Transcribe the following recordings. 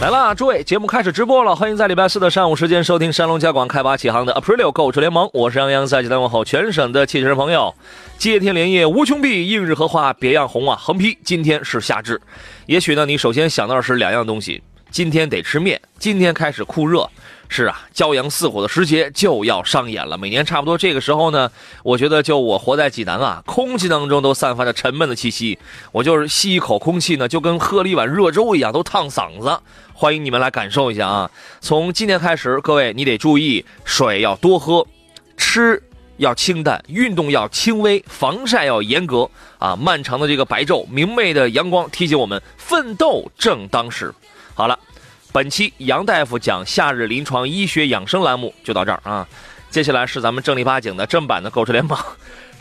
来啦，诸位，节目开始直播了，欢迎在礼拜四的上午时间收听山龙家广开发启航的 Aprilio 购车联盟，我是杨洋，在济南问候全省的汽车人朋友。接天莲叶无穷碧，映日荷花别样红啊！横批：今天是夏至。也许呢，你首先想到的是两样东西，今天得吃面，今天开始酷热。是啊，骄阳似火的时节就要上演了。每年差不多这个时候呢，我觉得就我活在济南啊，空气当中都散发着沉闷的气息。我就是吸一口空气呢，就跟喝了一碗热粥一样，都烫嗓子。欢迎你们来感受一下啊！从今天开始，各位你得注意，水要多喝，吃要清淡，运动要轻微，防晒要严格啊！漫长的这个白昼，明媚的阳光提醒我们，奋斗正当时。好了。本期杨大夫讲夏日临床医学养生栏目就到这儿啊，接下来是咱们正儿八经的正版的购车联盟。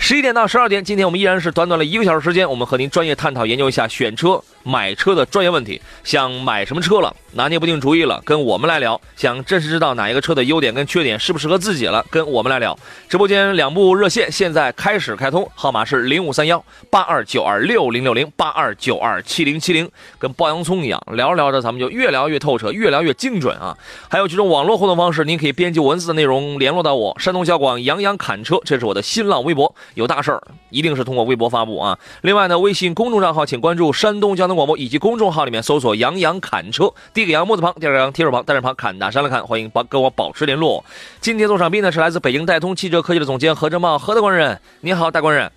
十一点到十二点，今天我们依然是短短的一个小时时间，我们和您专业探讨研究一下选车、买车的专业问题。想买什么车了，拿捏不定主意了，跟我们来聊。想真实知道哪一个车的优点跟缺点适不适合自己了，跟我们来聊。直播间两部热线现在开始开通，号码是零五三幺八二九二六零六零八二九二七零七零，跟剥洋葱一样，聊着聊着咱们就越聊越透彻，越聊越精准啊！还有几种网络互动方式，您可以编辑文字的内容联络到我，山东小广杨洋侃车，这是我的新浪微博。有大事儿，一定是通过微博发布啊！另外呢，微信公众账号请关注山东交通广播，以及公众号里面搜索“杨洋侃车”，第一个杨木字旁，第二个杨提手旁，单人旁，侃大山来看，欢迎帮跟我保持联络。今天做场宾呢是来自北京戴通汽车科技的总监何正茂，何大官人，你好，大官人。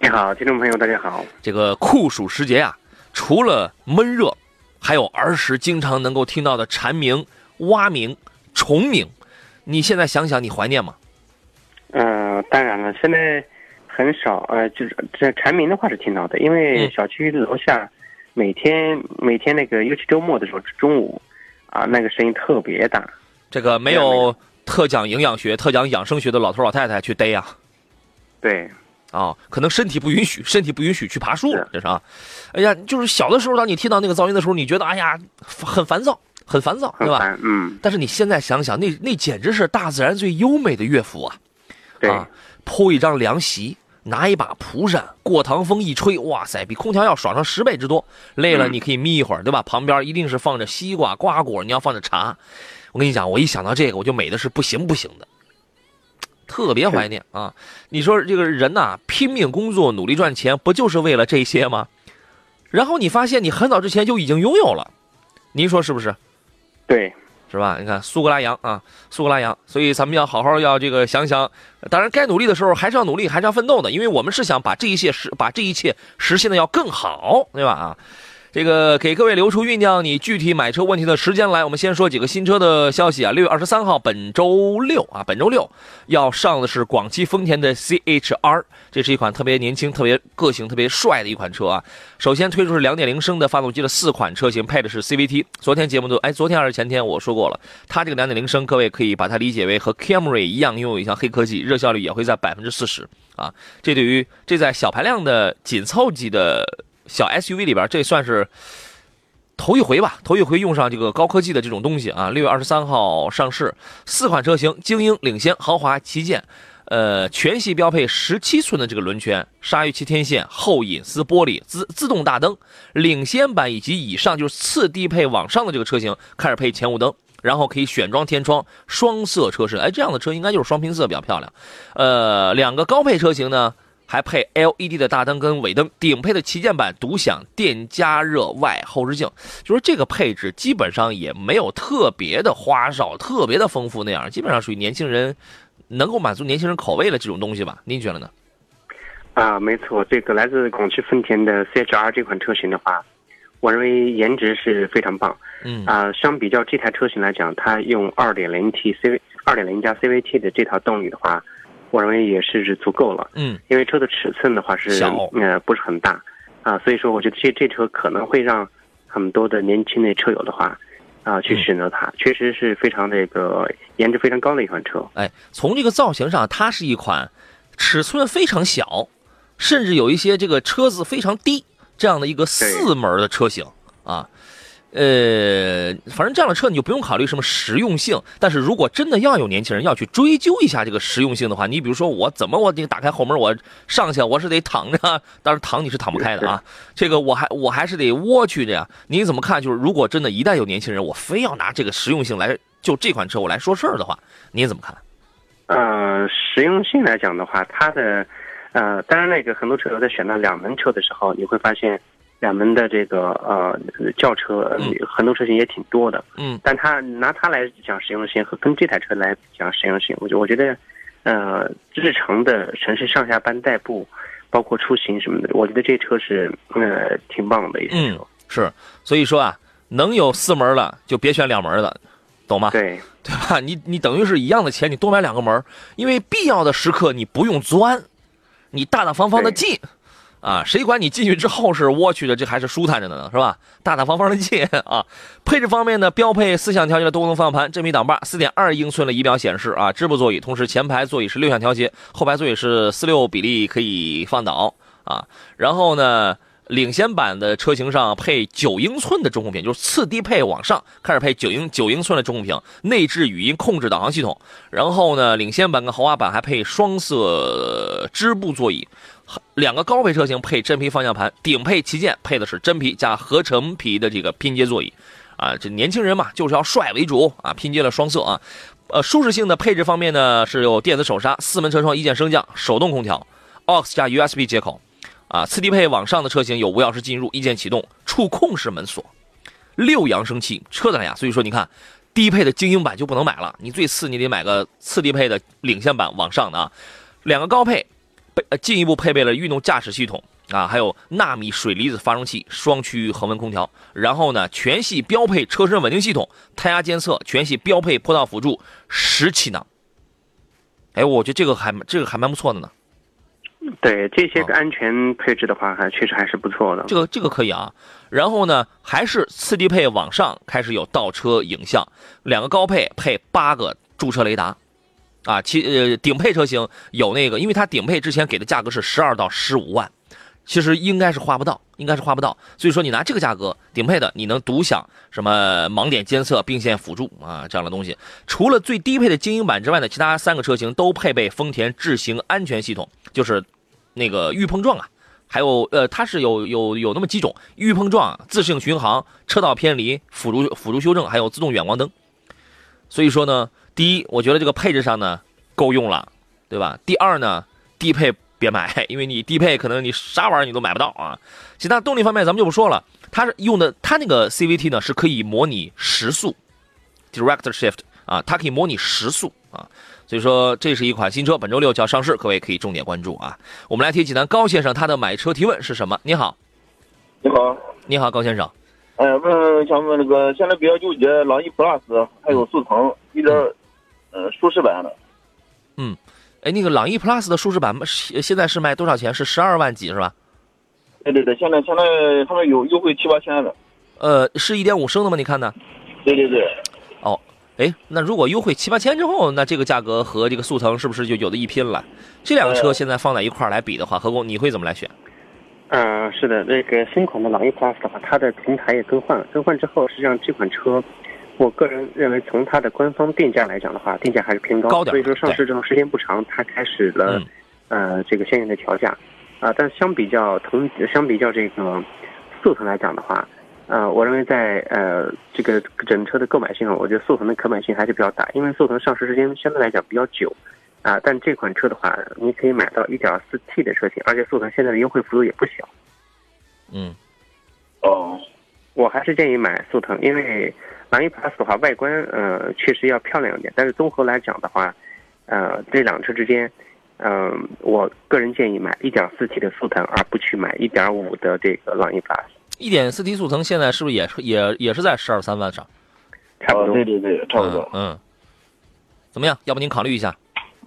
你好，听众朋友，大家好。这个酷暑时节呀，除了闷热，还有儿时经常能够听到的蝉鸣、蛙鸣、虫鸣，你现在想想，你怀念吗？嗯，当然了，现在很少，呃，就是这蝉鸣的话是听到的，因为小区楼下每天每天那个，尤其周末的时候，中午啊，那个声音特别大。这个没有特讲营养学、特讲养生学的老头老太太去逮呀？对，啊，可能身体不允许，身体不允许去爬树，这是啊。哎呀，就是小的时候，当你听到那个噪音的时候，你觉得哎呀，很烦躁，很烦躁，对吧？嗯。但是你现在想想，那那简直是大自然最优美的乐府啊！啊，铺一张凉席，拿一把蒲扇，过堂风一吹，哇塞，比空调要爽上十倍之多。累了你可以眯一会儿，对吧？旁边一定是放着西瓜、瓜果，你要放着茶。我跟你讲，我一想到这个，我就美的是不行不行的，特别怀念啊！你说这个人呐，拼命工作，努力赚钱，不就是为了这些吗？然后你发现你很早之前就已经拥有了，您说是不是？对。是吧？你看苏格拉羊啊，苏格拉羊，所以咱们要好好要这个想想，当然该努力的时候还是要努力，还是要奋斗的，因为我们是想把这一切实把这一切实现的要更好，对吧？啊。这个给各位留出酝酿你具体买车问题的时间来，我们先说几个新车的消息啊。六月二十三号，本周六啊，本周六要上的是广汽丰田的 CHR，这是一款特别年轻、特别个性、特别帅的一款车啊。首先推出是两点零升的发动机的四款车型，配的是 CVT。昨天节目都哎，昨天还是前天我说过了，它这个两点零升，各位可以把它理解为和 Camry 一样，拥有一项黑科技，热效率也会在百分之四十啊。这对于这在小排量的紧凑级的。小 SUV 里边，这算是头一回吧，头一回用上这个高科技的这种东西啊！六月二十三号上市，四款车型，精英、领先、豪华、旗舰，呃，全系标配十七寸的这个轮圈，鲨鱼鳍天线，后隐私玻璃，自自动大灯，领先版以及以上就是次低配往上的这个车型开始配前雾灯，然后可以选装天窗，双色车身，哎，这样的车应该就是双拼色比较漂亮。呃，两个高配车型呢？还配 LED 的大灯跟尾灯，顶配的旗舰版独享电加热外后视镜，就是这个配置基本上也没有特别的花哨、特别的丰富那样，基本上属于年轻人能够满足年轻人口味的这种东西吧？您觉得呢？啊，没错，这个来自广汽丰田的 CHR 这款车型的话，我认为颜值是非常棒。嗯啊，相比较这台车型来讲，它用 2.0T C 2.0加 CVT 的这套动力的话。我认为也是足够了。嗯，因为车的尺寸的话是小呃不是很大啊，所以说我觉得这这车可能会让很多的年轻的车友的话啊去选择它，确实是非常这个颜值非常高的一款车。哎，从这个造型上，它是一款尺寸非常小，甚至有一些这个车子非常低这样的一个四门的车型啊。呃，反正这样的车你就不用考虑什么实用性，但是如果真的要有年轻人要去追究一下这个实用性的话，你比如说我怎么我这个打开后门我上去我是得躺着，当然躺你是躺不开的啊，这个我还我还是得窝去这样。您怎么看？就是如果真的一旦有年轻人我非要拿这个实用性来就这款车我来说事儿的话，你怎么看？呃，实用性来讲的话，它的呃，当然那个很多车友在选到两门车的时候，你会发现。两门的这个呃轿车，很多车型也挺多的，嗯，但它拿它来讲实用性和跟这台车来讲实用性，我就我觉得，呃，日常的城市上下班代步，包括出行什么的，我觉得这车是呃挺棒的一台车。是，所以说啊，能有四门的就别选两门的，懂吗？对，对吧？你你等于是一样的钱，你多买两个门，因为必要的时刻你不用钻，你大大方方的进。啊，谁管你进去之后是蜗去的，这还是舒坦着的呢，是吧？大大方方的进啊。配置方面呢，标配四项调节的多功能方向盘，真皮挡把，四点二英寸的仪表显示啊，织布座椅，同时前排座椅是六项调节，后排座椅是四六比例可以放倒啊。然后呢，领先版的车型上配九英寸的中控屏，就是次低配往上开始配九英九英寸的中控屏，内置语音控制导航系统。然后呢，领先版跟豪华版还配双色织布座椅。两个高配车型配真皮方向盘，顶配旗舰配的是真皮加合成皮的这个拼接座椅，啊，这年轻人嘛就是要帅为主啊，拼接了双色啊，呃，舒适性的配置方面呢是有电子手刹、四门车窗一键升降、手动空调、AUX 加 USB 接口，啊，次低配往上的车型有无钥匙进入、一键启动、触控式门锁、六扬声器、车载蓝牙，所以说你看，低配的精英版就不能买了，你最次你得买个次低配的领先版往上的啊，两个高配。呃，进一步配备了运动驾驶系统啊，还有纳米水离子发生器、双区恒温空调。然后呢，全系标配车身稳定系统、胎压监测，全系标配坡道辅助十气囊。哎，我觉得这个还这个还蛮不错的呢。对这些个安全配置的话，还确实还是不错的。这个这个可以啊。然后呢，还是次低配往上开始有倒车影像，两个高配配八个驻车雷达。啊，其呃顶配车型有那个，因为它顶配之前给的价格是十二到十五万，其实应该是花不到，应该是花不到。所以说你拿这个价格顶配的，你能独享什么盲点监测、并线辅助啊这样的东西。除了最低配的精英版之外呢，其他三个车型都配备丰田智行安全系统，就是那个预碰撞啊，还有呃它是有有有那么几种预碰撞、自适应巡航、车道偏离、辅助辅助修正，还有自动远光灯。所以说呢。第一，我觉得这个配置上呢够用了，对吧？第二呢，低配别买，因为你低配可能你啥玩意儿你都买不到啊。其他动力方面咱们就不说了，它是用的它那个 CVT 呢是可以模拟时速，Direct Shift 啊，它可以模拟时速啊。所以说这是一款新车，本周六就要上市，各位可以重点关注啊。我们来提济南高先生他的买车提问是什么？你好，你好，你好高先生，哎，问想问那个现在比较纠结朗逸 Plus 还有速腾一点。呃，舒适版的，嗯，哎，那个朗逸 Plus 的舒适版现现在是卖多少钱？是十二万几是吧？对对对，现在现在他们有优惠七八千的。呃，是一点五升的吗？你看呢？对对对。哦，哎，那如果优惠七八千之后，那这个价格和这个速腾是不是就有的一拼了？这两个车现在放在一块儿来比的话，何工你会怎么来选？嗯，是的，那个新款的朗逸 Plus 的话，它的平台也更换了，更换之后，实际上这款车。我个人认为，从它的官方定价来讲的话，定价还是偏高，所以说上市之后时间不长，它开始了，呃，这个相应的调价，啊，但相比较同相比较这个速腾来讲的话，呃，我认为在呃这个整车的购买性上，我觉得速腾的可买性还是比较大，因为速腾上市时间相对来讲比较久，啊，但这款车的话，你可以买到 1.4T 的车型，而且速腾现在的优惠幅度也不小。嗯，哦，我还是建议买速腾，因为。朗逸 Plus 的话，外观呃确实要漂亮一点，但是综合来讲的话，呃这两车之间，嗯，我个人建议买 1.4T 的速腾，而不去买1.5的这个朗逸 Plus。1.4T 速腾现在是不是也是也也是在十二三万上？差不多，对对对，差不多。嗯，怎么样？要不您考虑一下？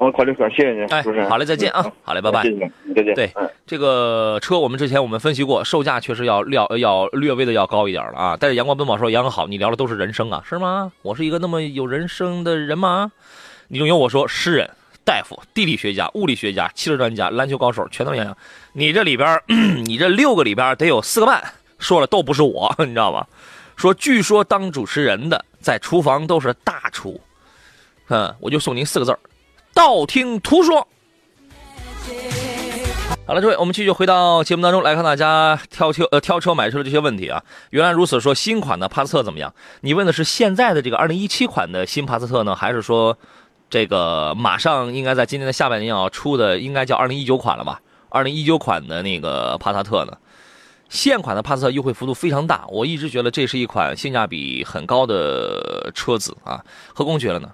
我考虑说，谢谢您，哎。好嘞再见啊嗯好嘞拜拜谢谢您，再见。对嗯。这个车我们之前我们分析过，售价确实要要要略微的要高一点了啊。但是阳光奔跑说杨好，你聊的都是人生啊，是吗？我是一个那么有人生的人吗？你仲有我说诗人、大夫、地理学家、物理学家、汽车专家、篮球高手，全都杨洋。你这里边，你这六个里边得有四个半说了都不是我，你知道吗？说据说当主持人的在厨房都是大厨，嗯，我就送您四个字儿：道听途说。好了，各位，我们继续回到节目当中来看大家挑车呃挑车买车的这些问题啊。原来如此，说新款的帕萨特怎么样？你问的是现在的这个二零一七款的新帕萨特呢，还是说这个马上应该在今年的下半年要出的，应该叫二零一九款了吧？二零一九款的那个帕萨特呢？现款的帕萨特优惠幅度非常大，我一直觉得这是一款性价比很高的车子啊。何工觉得呢？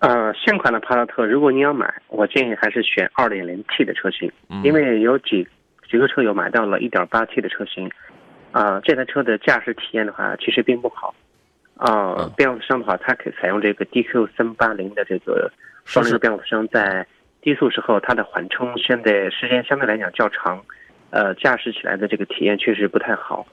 呃，现款的帕萨特，如果你要买，我建议还是选 2.0T 的车型，嗯因为有几几个车友买到了 1.8T 的车型，啊、这台车的驾驶体验的话，其实并不好。啊、嗯变速箱的话，它可以采用这个 DQ 三八零的这个双离合变速箱，在低速时候它的缓冲现在时间相对来讲较长，呃，驾驶起来的这个体验确实不太好。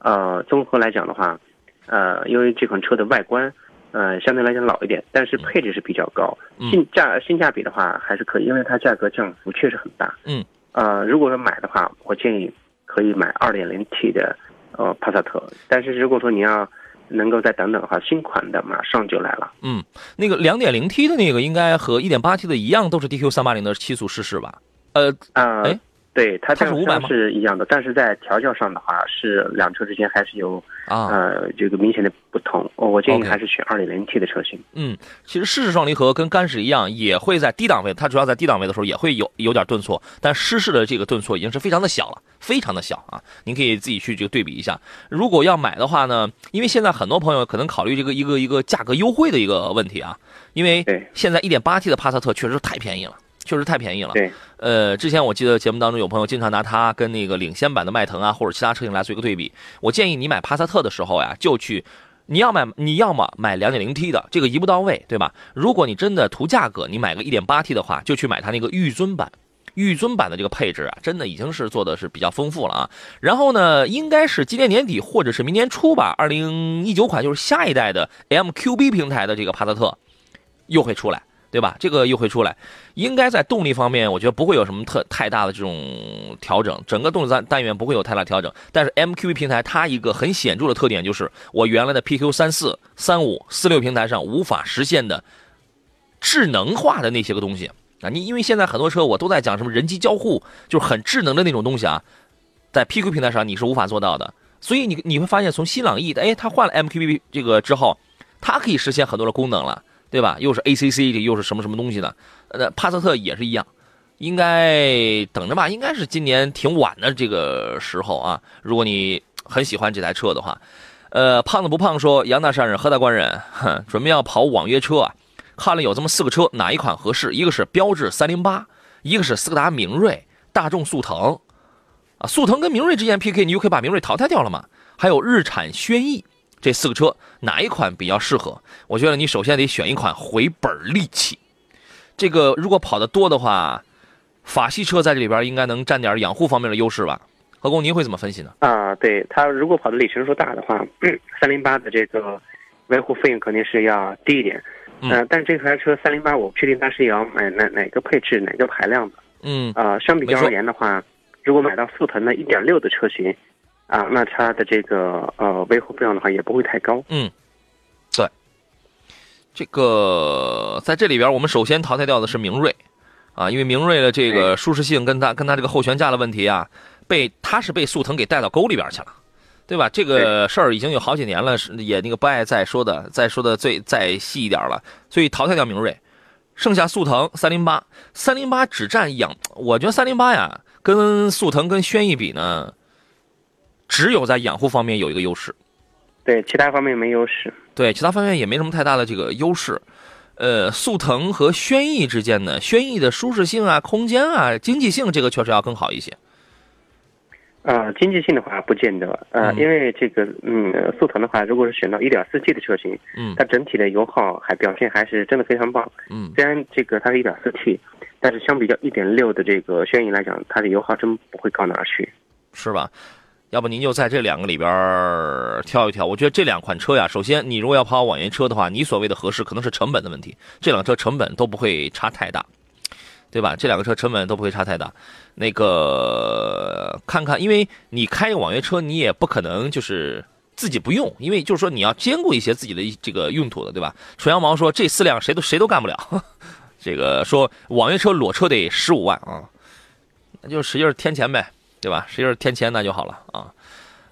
呃，综合来讲的话，呃，因为这款车的外观，呃，相对来讲老一点，但是配置是比较高，嗯性价性价比的话还是可以，因为它价格降幅确实很大。嗯，呃，如果说买的话，我建议可以买 2.0T 的呃帕萨特，但是如果说你要能够再等等的话，新款的马上就来了。嗯，那个两点零 T 的那个应该和一点八 T 的一样，都是 DQ 三八零的七速湿式吧？呃，啊、哎对，它它是500变速箱是一样的，但是在调教上的话，是两车之间还是有啊，呃这个明显的不同。哦我建议还是选 2.0T 的车型。嗯，其实湿式双离合跟干式一样，也会在低档位，它主要在低档位的时候也会有有点顿挫，但湿式的这个顿挫已经是非常的小了，非常的小啊！您可以自己去这个对比一下。如果要买的话呢，因为现在很多朋友可能考虑这个一个一个价格优惠的一个问题啊，因为现在 1.8T 的帕萨特确实太便宜了。确实太便宜了。对，呃，之前我记得节目当中有朋友经常拿它跟那个领先版的迈腾啊，或者其他车型来做一个对比。我建议你买帕萨特的时候呀，就去，你要买你要么买 2.0T 的，这个一步到位，对吧？如果你真的图价格，你买个 1.8T 的话，就去买它那个御尊版。御尊版的这个配置啊，真的已经是做的是比较丰富了啊。然后呢，应该是今年年底或者是明年初吧，二零一九款就是下一代的 MQB 平台的这个帕萨特又会出来。对吧？这个又会出来，应该在动力方面，我觉得不会有什么特太大的这种调整，整个动力单单元不会有太大调整。但是 MQB 平台它一个很显著的特点就是，我原来的 PQ 三四、三五、四六平台上无法实现的智能化的那些个东西啊。你因为现在很多车我都在讲什么人机交互，就是很智能的那种东西啊，在 PQ 平台上你是无法做到的。所以你你会发现，从新朗逸的哎，它换了 MQB 这个之后，它可以实现很多的功能了。对吧？又是 ACC，这又是什么什么东西呢？呃，帕萨特也是一样，应该等着吧。应该是今年挺晚的这个时候啊。如果你很喜欢这台车的话，呃，胖子不胖说杨大善人何大官人，哼，准备要跑网约车啊。看了有这么四个车，哪一款合适？一个是标致三零八，一个是斯柯达明锐，大众速腾，啊，速腾跟明锐之间 PK，你就可以把明锐淘汰掉了嘛。还有日产轩逸。这四个车哪一款比较适合？我觉得你首先得选一款回本利器。这个如果跑得多的话，法系车在这里边应该能占点养护方面的优势吧？何工，您会怎么分析呢？啊，对它如果跑的里程数大的话，三零八的这个维护费用肯定是要低一点。嗯呃，但是这台车三零八我不确定它是要买哪哪个配置哪个排量的。嗯啊，相比较而言的话，如果买到速腾的一点六的车型。啊，那它的这个呃维护费用的话也不会太高。嗯，对，这个在这里边，我们首先淘汰掉的是明锐，啊，因为明锐的这个舒适性跟它跟它这个后悬架的问题啊，被它是被速腾给带到沟里边去了，对吧？这个事儿已经有好几年了，是也那个不爱再说的，再说的最再细一点了，所以淘汰掉明锐，剩下速腾三零八，三零八只占养，我觉得三零八呀，跟速腾跟轩逸比呢。只有在养护方面有一个优势，对其他方面没优势。对其他方面也没什么太大的这个优势。呃，速腾和轩逸之间呢，轩逸的舒适性啊、空间啊、经济性，这个确实要更好一些。呃，经济性的话不见得，呃，嗯因为这个，嗯，速腾的话，如果是选到 1.4T 的车型，嗯它整体的油耗还表现还是真的非常棒。嗯虽然这个它是一点四 T，但是相比较一点六的这个轩逸来讲，它的油耗真不会高哪儿去。是吧？要不您就在这两个里边儿挑一挑。我觉得这两款车呀，首先你如果要跑网约车的话，你所谓的合适可能是成本的问题，这两车成本都不会差太大，对吧？这两个车成本都不会差太大。那个看看，因为你开网约车，你也不可能就是自己不用，因为就是说你要兼顾一些自己的这个用途的，对吧？纯羊毛说这四辆谁都谁都干不了，这个说网约车裸车得十五万啊，那就使劲添钱呗。对吧？使劲儿添钱那就好了啊。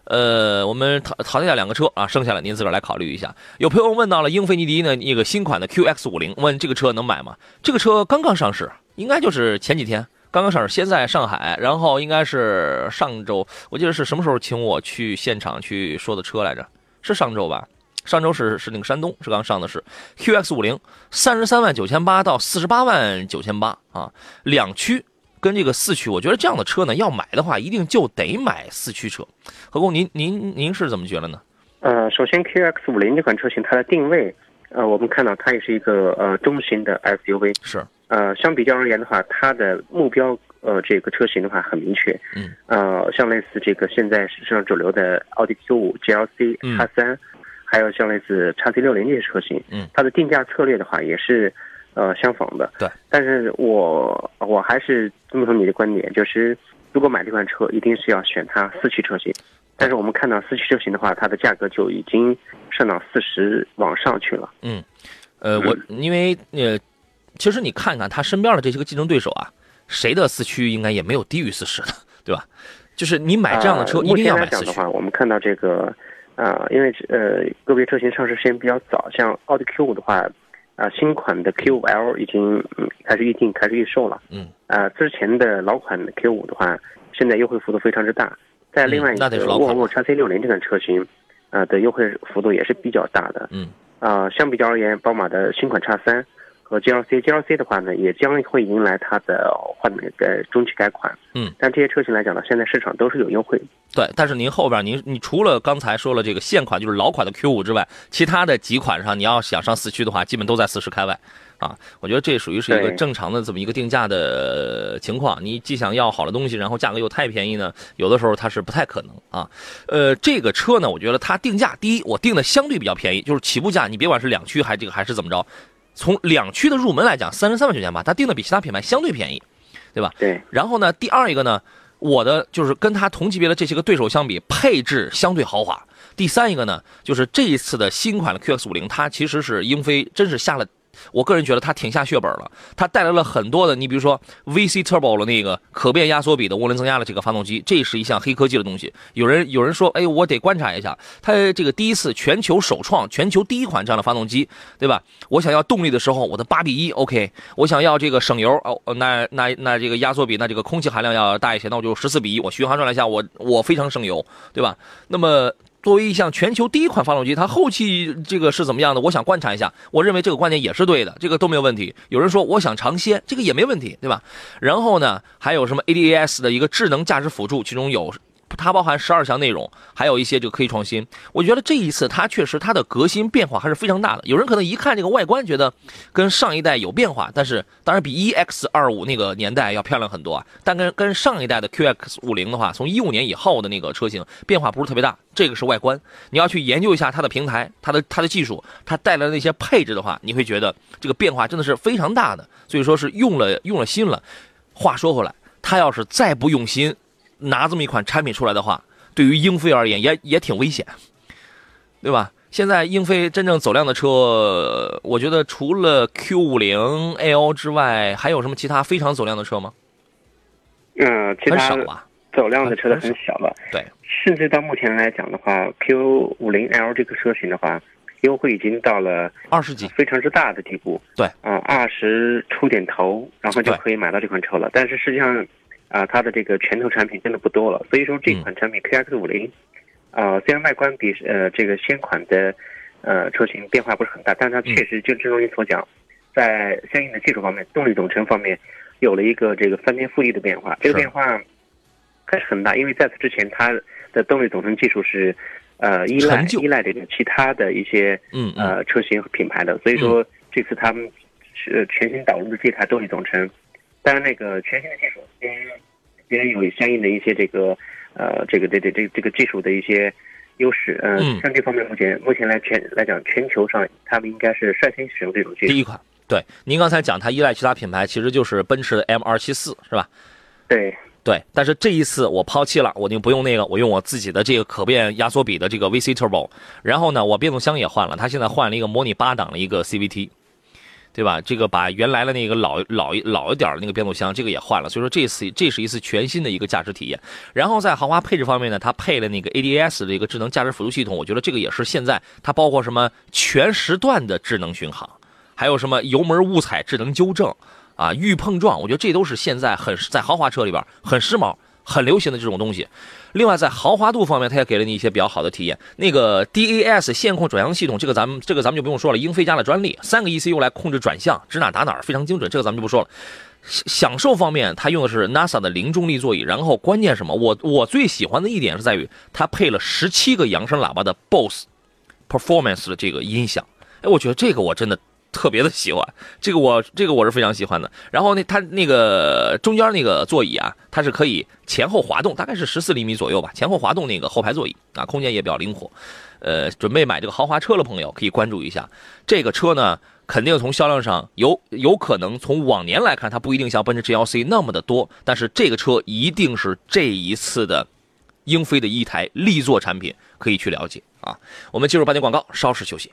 呃，我们淘淘汰掉两个车啊，剩下的您自个儿来考虑一下。有朋友问到了英菲尼迪呢一个新款的 QX 五零，问这个车能买吗？这个车刚刚上市，应该就是前几天刚刚上市，先在上海，然后应该是上周，我记得是什么时候请我去现场去说的车来着？是上周吧？上周是是那个山东是刚上的是 QX 五零，三十三万九千八到四十八万九千八啊，两驱。跟这个四驱，我觉得这样的车呢，要买的话，一定就得买四驱车。何工，您您您是怎么觉得呢？呃，首先 QX 五零这款车型它的定位，呃，我们看到它也是一个呃中型的 SUV，是，呃，相比较而言的话，它的目标呃这个车型的话很明确，嗯，呃，像类似这个现在市场主流的奥迪 Q 五、GLC、嗯。叉三，还有像类似叉 C 六零这些车型，嗯，它的定价策略的话也是呃相仿的，对，但是我我还是遵从你的观点，就是如果买这款车，一定是要选它四驱车型。但是我们看到四驱车型的话，它的价格就已经上到四十往上去了。嗯，呃，我 因为呃，其实你看看他身边的这些个竞争对手啊，谁的四驱应该也没有低于四十的，对吧？就是你买这样的车，呃一定要买四驱。的话，我们看到这个，呃，因为呃个别车型上市时间比较早，像奥迪 Q 五的话，啊、新款的 Q 五 L 已经嗯开始预定、开始预售了。嗯。啊，之前的老款的 Q 五的话，现在优惠幅度非常之大。在另外一个沃尔沃 x C 六零这款车型，啊的优惠幅度也是比较大的。嗯。啊、相比较而言，宝马的新款叉三和 GLC，GLC 的话呢，也将会迎来它的换那个中期改款。嗯。但这些车型来讲呢，现在市场都是有优惠。对，但是您后边您你除了刚才说了这个现款就是老款的 Q 五之外，其他的几款上你要想上四驱的话，基本都在四十开外。啊，我觉得这属于是一个正常的这么一个定价的情况。你既想要好的东西，然后价格又太便宜呢，有的时候它是不太可能啊。呃，这个车呢，我觉得它定价，第一，我定的相对比较便宜，就是起步价，你别管是两驱还这个还是怎么着，从两驱的入门来讲，三十三万九千八，它定的比其他品牌相对便宜，对吧？对。然后呢，第二一个呢，我的就是跟它同级别的这些个对手相比，配置相对豪华。第三一个呢，就是这一次的新款的 QX 五零，它其实是英菲真是下了。我个人觉得它挺下血本了，它带来了很多的，你比如说 VC Turbo 的那个可变压缩比的涡轮增压的这个发动机，这是一项黑科技的东西。有人有人说，哎，我得观察一下，它这个第一次全球首创、全球第一款这样的发动机，对吧？我想要动力的时候，我的八比一 OK，我想要这个省油哦，那那那这个压缩比，那这个空气含量要大一些，那我就十四比一，我巡航转来下，我我非常省油，对吧？那么。作为一项全球第一款发动机，它后期这个是怎么样的？我想观察一下。我认为这个观点也是对的，这个都没有问题。有人说我想尝鲜，这个也没问题，对吧？然后呢，还有什么 ADAS 的一个智能驾驶辅助，其中有它包含十二项内容，还有一些这个科技创新。我觉得这一次它确实它的革新变化还是非常大的。有人可能一看这个外观觉得跟上一代有变化，但是当然比 EX 二五那个年代要漂亮很多啊。但跟跟上一代的 QX 五零的话，从一五年以后的那个车型变化不是特别大。这个是外观，你要去研究一下它的平台、它的它的技术、它带来的那些配置的话，你会觉得这个变化真的是非常大的。所以说是用了用了心了。话说回来，它要是再不用心，拿这么一款产品出来的话，对于英菲而言也也挺危险，对吧？现在英菲真正走量的车，我觉得除了 Q 五零 L 之外，还有什么其他非常走量的车吗？嗯，其他很少吧。走量的车都很小了。对，甚至到目前来讲的话，Q 五零 L 这个车型的话，优惠已经到了二十几，非常之大的地步。对，啊，二十出点头，然后就可以买到这款车了。但是实际上，啊，它的这个拳头产品真的不多了。所以说这款产品 QX 五零，啊，虽然外观比呃这个先款的呃车型变化不是很大，但它确实就正如你所讲，在相应的技术方面、动力总成方面有了一个这个翻天覆地的变化。这个变化。还是很大，因为在此之前它的动力总成技术是，呃，依赖依赖这个其他的一些嗯呃车型和品牌的，所以说这次他们是全新导入的这台动力总成，当然那个全新的技术也也有相应的一些这个呃这个这这这这个技术的一些优势，嗯，像这方面目前目前来全来讲全球上他们应该是率先使用这种技术。第一款，对，您刚才讲它依赖其他品牌，其实就是奔驰的 M 二七四是吧？对。对，但是这一次我抛弃了，我就不用那个，我用我自己的这个可变压缩比的这个 VC Turbo，然后呢，我变速箱也换了，它现在换了一个模拟八档的一个 CVT，对吧？这个把原来的那个老老老一点的那个变速箱这个也换了，所以说这次这是一次全新的一个驾驶体验。然后在豪华配置方面呢，它配了那个 ADS 的一个智能驾驶辅助系统，我觉得这个也是现在它包括什么全时段的智能巡航，还有什么油门误踩智能纠正。啊，预碰撞，我觉得这都是现在很在豪华车里边很时髦、很流行的这种东西。另外，在豪华度方面，它也给了你一些比较好的体验。那个 DAS 线控转向系统，这个咱们这个咱们就不用说了，英菲家的专利，三个 ECU 来控制转向，指哪打哪，非常精准。这个咱们就不说了。享受方面，它用的是 NASA 的零重力座椅，然后关键什么？我我最喜欢的一点是在于它配了十七个扬声喇叭的 BOSS Performance 的这个音响。哎，我觉得这个我真的。特别的喜欢这个，我这个我是非常喜欢的。然后呢，它那个中间那个座椅啊，它是可以前后滑动，大概是十四厘米左右吧，前后滑动那个后排座椅啊，空间也比较灵活。呃，准备买这个豪华车的朋友可以关注一下这个车呢，肯定从销量上有有可能从往年来看，它不一定像奔驰 GLC 那么的多，但是这个车一定是这一次的英菲的一台力作产品，可以去了解啊。我们进入半点广告，稍事休息。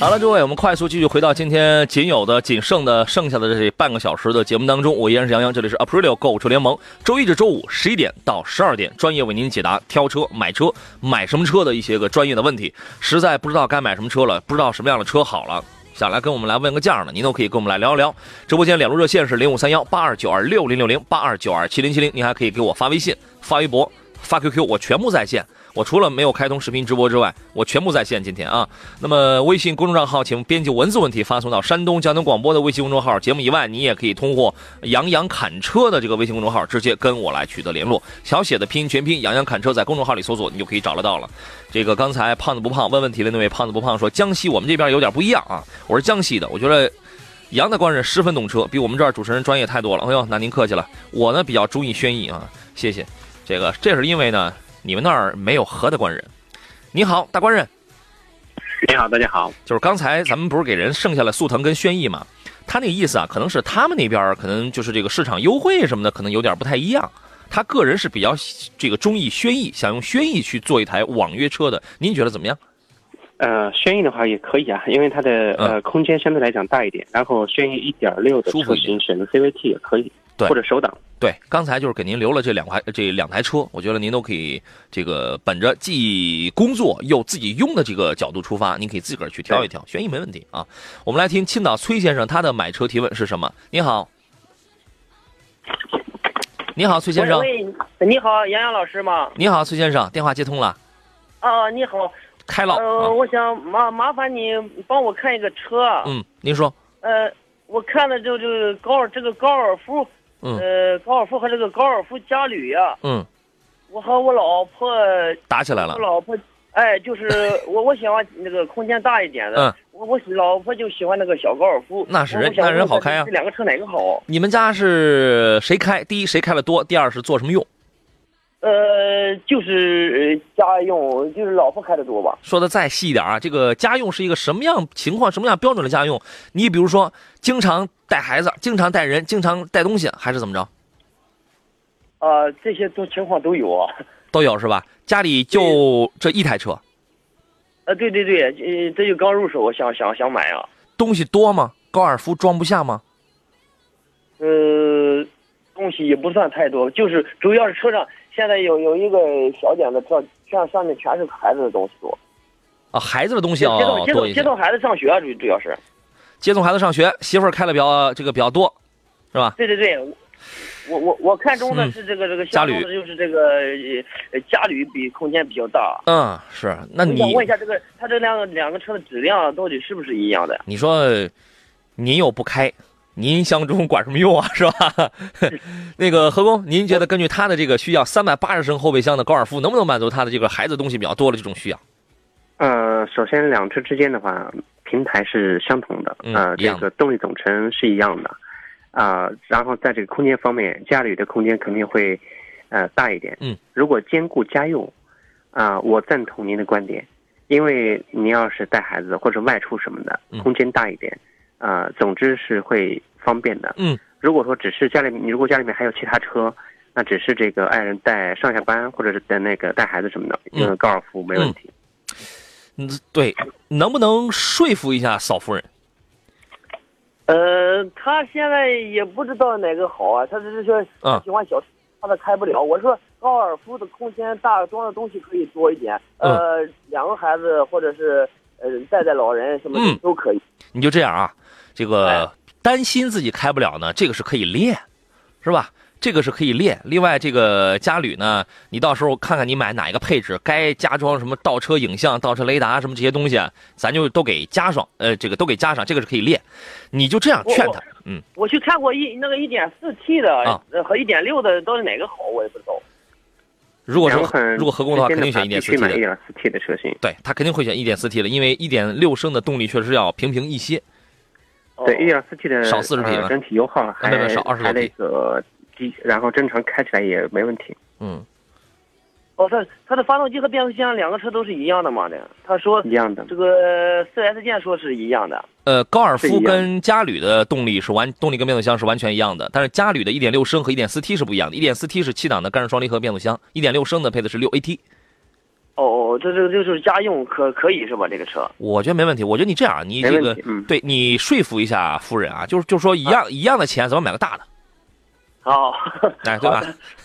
好了，诸位，我们快速继续回到今天仅有的、仅剩的、剩下的这半个小时的节目当中。我依然是杨洋，这里是 Aprilio 购车联盟，周一至周五十一点到十二点，专业为您解答挑车、买车、买什么车的一些个专业的问题。实在不知道该买什么车了，不知道什么样的车好了，想来跟我们来问个价呢，您都可以跟我们来聊一聊。直播间两路热线是零五三幺八二九二六零六零八二九二七零七零，您还可以给我发微信、发微博、发 QQ，我全部在线。我除了没有开通视频直播之外，我全部在线。今天啊，那么微信公众账号，请编辑文字问题发送到山东交通广播的微信公众号。节目以外，你也可以通过“杨洋侃车”的这个微信公众号直接跟我来取得联络。小写的拼音全拼“杨洋侃车”在公众号里搜索，你就可以找得到了。这个刚才胖子不胖问问题的那位胖子不胖说，江西我们这边有点不一样啊。我是江西的，我觉得杨大官人十分懂车，比我们这儿主持人专业太多了。哎呦，那您客气了。我呢比较中意轩逸啊，谢谢。这个这是因为呢。你们那儿没有河的官人，你好，大官人。你好，大家好。就是刚才咱们不是给人剩下了速腾跟轩逸嘛？他那个意思啊，可能是他们那边可能就是这个市场优惠什么的，可能有点不太一样。他个人是比较这个中意轩逸，想用轩逸去做一台网约车的。您觉得怎么样？呃，轩逸的话也可以啊，因为它的呃空间相对来讲大一点，然后轩逸一点六的车型选择 CVT 也可以。对，或者手挡。对，刚才就是给您留了这两台这两台车，我觉得您都可以这个本着既工作又自己用的这个角度出发，您可以自个儿去挑一挑，悬疑没问题啊。我们来听青岛崔先生他的买车提问是什么？你好，你好，崔先生。喂，你好，杨洋老师吗？你好，崔先生，电话接通了。啊，你好，开了。呃，我想麻麻烦你帮我看一个车。嗯，您说。呃，我看了就就高尔这个高尔夫。呃，高尔夫和这个高尔夫嘉旅呀，嗯，我和我老婆打起来了。我老婆，哎，就是 我，我喜欢那个空间大一点的。嗯，我我老婆就喜欢那个小高尔夫。那是人，那人好开啊。这两个车哪个好？你们家是谁开？第一，谁开的多？第二是做什么用？呃，就是家用，就是老婆开的多吧。说的再细一点啊，这个家用是一个什么样情况？什么样标准的家用？你比如说，经常带孩子，经常带人，经常带东西，还是怎么着？啊，这些都情况都有啊。都有是吧？家里就这一台车。呃，对对对，呃，这就刚入手，想想想买啊。东西多吗？高尔夫装不下吗？呃，东西也不算太多，就是主要是车上现在有有一个小点的车，上上面全是孩子的东西多。啊，孩子的东西接送要多接送接。送孩子上学啊，主主要是。接送孩子上学，媳妇儿开的比较这个比较多，是吧？对对对，我我我看中的嗯是这个这个家旅就是这个呃家旅比空间比较大。嗯，是。那你问一下，这个它这两个两个车的质量到底是不是一样的？你说您又不开，您相中管什么用啊，是吧？那个何工，您觉得根据他的这个需要，三百八十升后备箱的高尔夫能不能满足他的这个孩子东西比较多的这种需要？呃，首先两车之间的话，平台是相同的，嗯呃，一样这个动力总成是一样的，啊、然后在这个空间方面，家里的空间肯定会呃大一点。嗯，如果兼顾家用，啊、我赞同您的观点，因为您要是带孩子或者外出什么的嗯，空间大一点，啊，总之是会方便的。嗯，如果说只是家里，你如果家里面还有其他车。那只是这个爱人带上下班，或者是带那个带孩子什么的，嗯用高尔夫没问题。嗯，对，能不能说服一下嫂夫人？呃，他现在也不知道哪个好啊，他只是说嗯喜欢小，他的开不了。我说高尔夫的空间大，装的东西可以多一点，嗯呃，两个孩子或者是呃带带老人什么的嗯都可以。你就这样啊，这个哎担心自己开不了呢，这个是可以练，是吧？这个是可以练。另外，这个家旅呢，你到时候看看你买哪一个配置，该加装什么倒车影像、倒车雷达什么这些东西啊，咱就都给加上。呃，这个都给加上，这个是可以练。你就这样劝他，嗯，我去看过一那个一点四 T 的、啊呃和一点六的，到底哪个好，我也不知道。如果说如果合工的话，肯定选一点四 T 的。1.4T 的车型。对他肯定会选一点四 T 的，因为一点六升的动力确实要平平一些。哦对，一点四 T 的少四十匹整体油耗还少二十多还那个低，然后正常开起来也没问题，嗯，哦，它它的发动机和变速箱两个车都是一样的嘛的。他说一样的。这个四 S 店说是一样的。呃，高尔夫跟嘉旅的动力是完，动力跟变速箱是完全一样的，但是嘉旅的1.6升和 1.4T 是不一样的，1.4T 是七档的干式双离合变速箱，1.6升的配的是 6AT。哦哦，这这个就是家用可可以是吧？这个车。我觉得没问题，我觉得你这样，你这个嗯，对你说服一下夫人啊，就是就是说一样、一样的钱，咱们买个大的，哦，哎，对吧？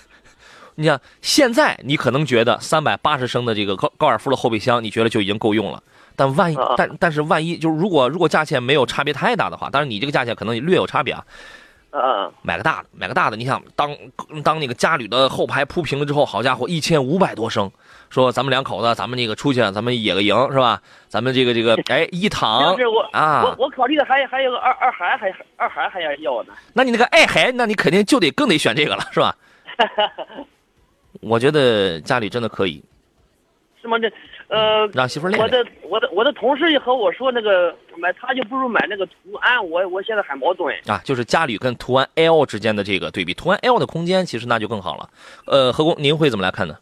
你想现在你可能觉得三百八十升的这个高高尔夫的后备箱，你觉得就已经够用了。但万一啊，但但是万一就是如果如果价钱没有差别太大的话，当然你这个价钱可能略有差别啊，嗯嗯，买个大的，买个大的。你想，当当那个家里的后排铺平了之后，好家伙，一千五百多升，说咱们两口子，咱们那个出去，咱们野个营是吧？咱们这个这个，哎，一躺啊我我考虑的还还有个二二孩还二孩还要要呢。那你那个爱孩，那你肯定就得更得选这个了，是吧？我觉得家里真的可以是吗？这呃，让媳妇儿练我。的我的我的同事也和我说那个买，他就不如买那个途安，我我现在很矛盾。啊，就是家里跟途安 L 之间的这个对比，途安 L 的空间其实那就更好了。呃，何工，您会怎么来看呢？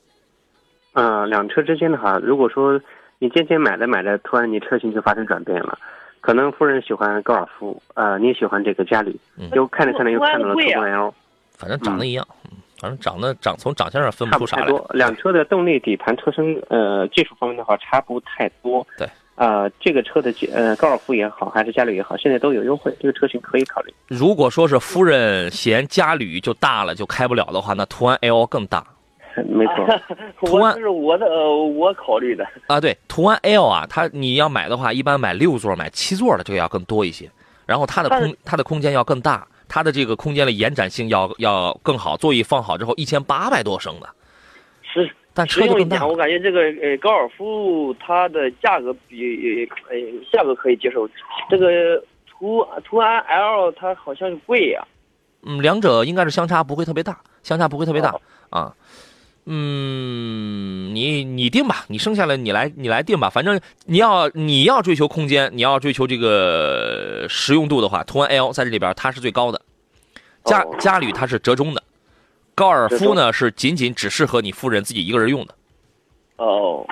呃，两车之间的话，如果说你渐渐买着买着，突然你车型就发生转变了，可能夫人喜欢高尔夫，呃，你喜欢这个家里嗯，又看着看着又看到了途观 L，反正长得一样，嗯，反正长得长从长相上分不出啥来。不多。两车的动力、底盘、车身，呃，技术方面的话差不太多。对。呃，这个车的呃高尔夫也好，还是嘉旅也好，现在都有优惠，这个车型可以考虑。如果说是夫人嫌家旅就大了就开不了的话，那途安 L 更大 没错，途安这是我的呃我考虑的。啊。对，途安 L 啊，它你要买的话，一般买六座、买七座的这个要更多一些，然后它的空它的空间要更大，它的这个空间的延展性要要更好，座椅放好之后一千八百多升的，是但实用一点，车就更大我。感觉这个呃高尔夫它的价格比呃价格可以接受，这个途途安 L 它好像是贵呀、嗯，两者应该是相差不会特别大，相差不会特别大、哦啊。嗯，你你定吧，你剩下来你来你来定吧。反正你要你要追求空间，你要追求这个实用度的话，途安 L 在这里边它是最高的，嘉哦嘉旅它是折中的，高尔夫呢是仅仅只适合你夫人自己一个人用的。哦，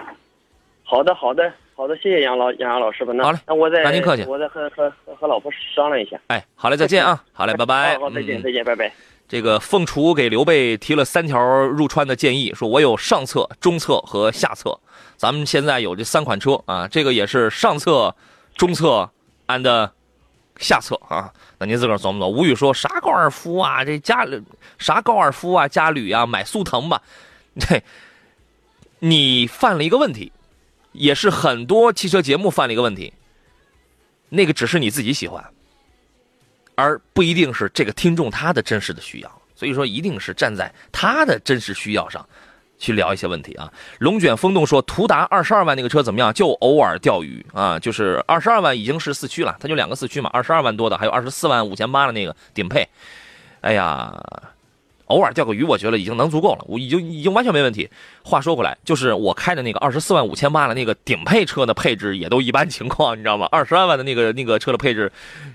好的好的好的，谢谢杨老杨洋老师吧。那好嘞那我再那您客气我再和和和和老婆商量一下。哎，好嘞，再见啊，好嘞，拜拜。好好再见嗯再见，拜拜。这个凤雏给刘备提了三条入川的建议，说我有上策、中策和下策。咱们现在有这三款车啊，这个也是上策、中策 and 下策啊。那您自个琢磨琢磨。吴宇说啥高尔夫啊，这加啥高尔夫啊，加旅啊，买速腾吧。对，你犯了一个问题，也是很多汽车节目犯了一个问题。那个只是你自己喜欢，而不一定是这个听众他的真实的需要。所以说，一定是站在他的真实需要上。去聊一些问题啊！龙卷风动说，途达二十二万那个车怎么样？就偶尔钓鱼啊，就是二十二万已经是四驱了，它就两个四驱嘛，二十二万多的，还有二十四万五千八的那个顶配，哎呀。偶尔钓个鱼，我觉得已经能足够了，我已经已经完全没问题。话说回来，就是我开的那个二十四万五千八的那个顶配车的配置也都一般情况，你知道吗？二十二万的那个那个车的配置，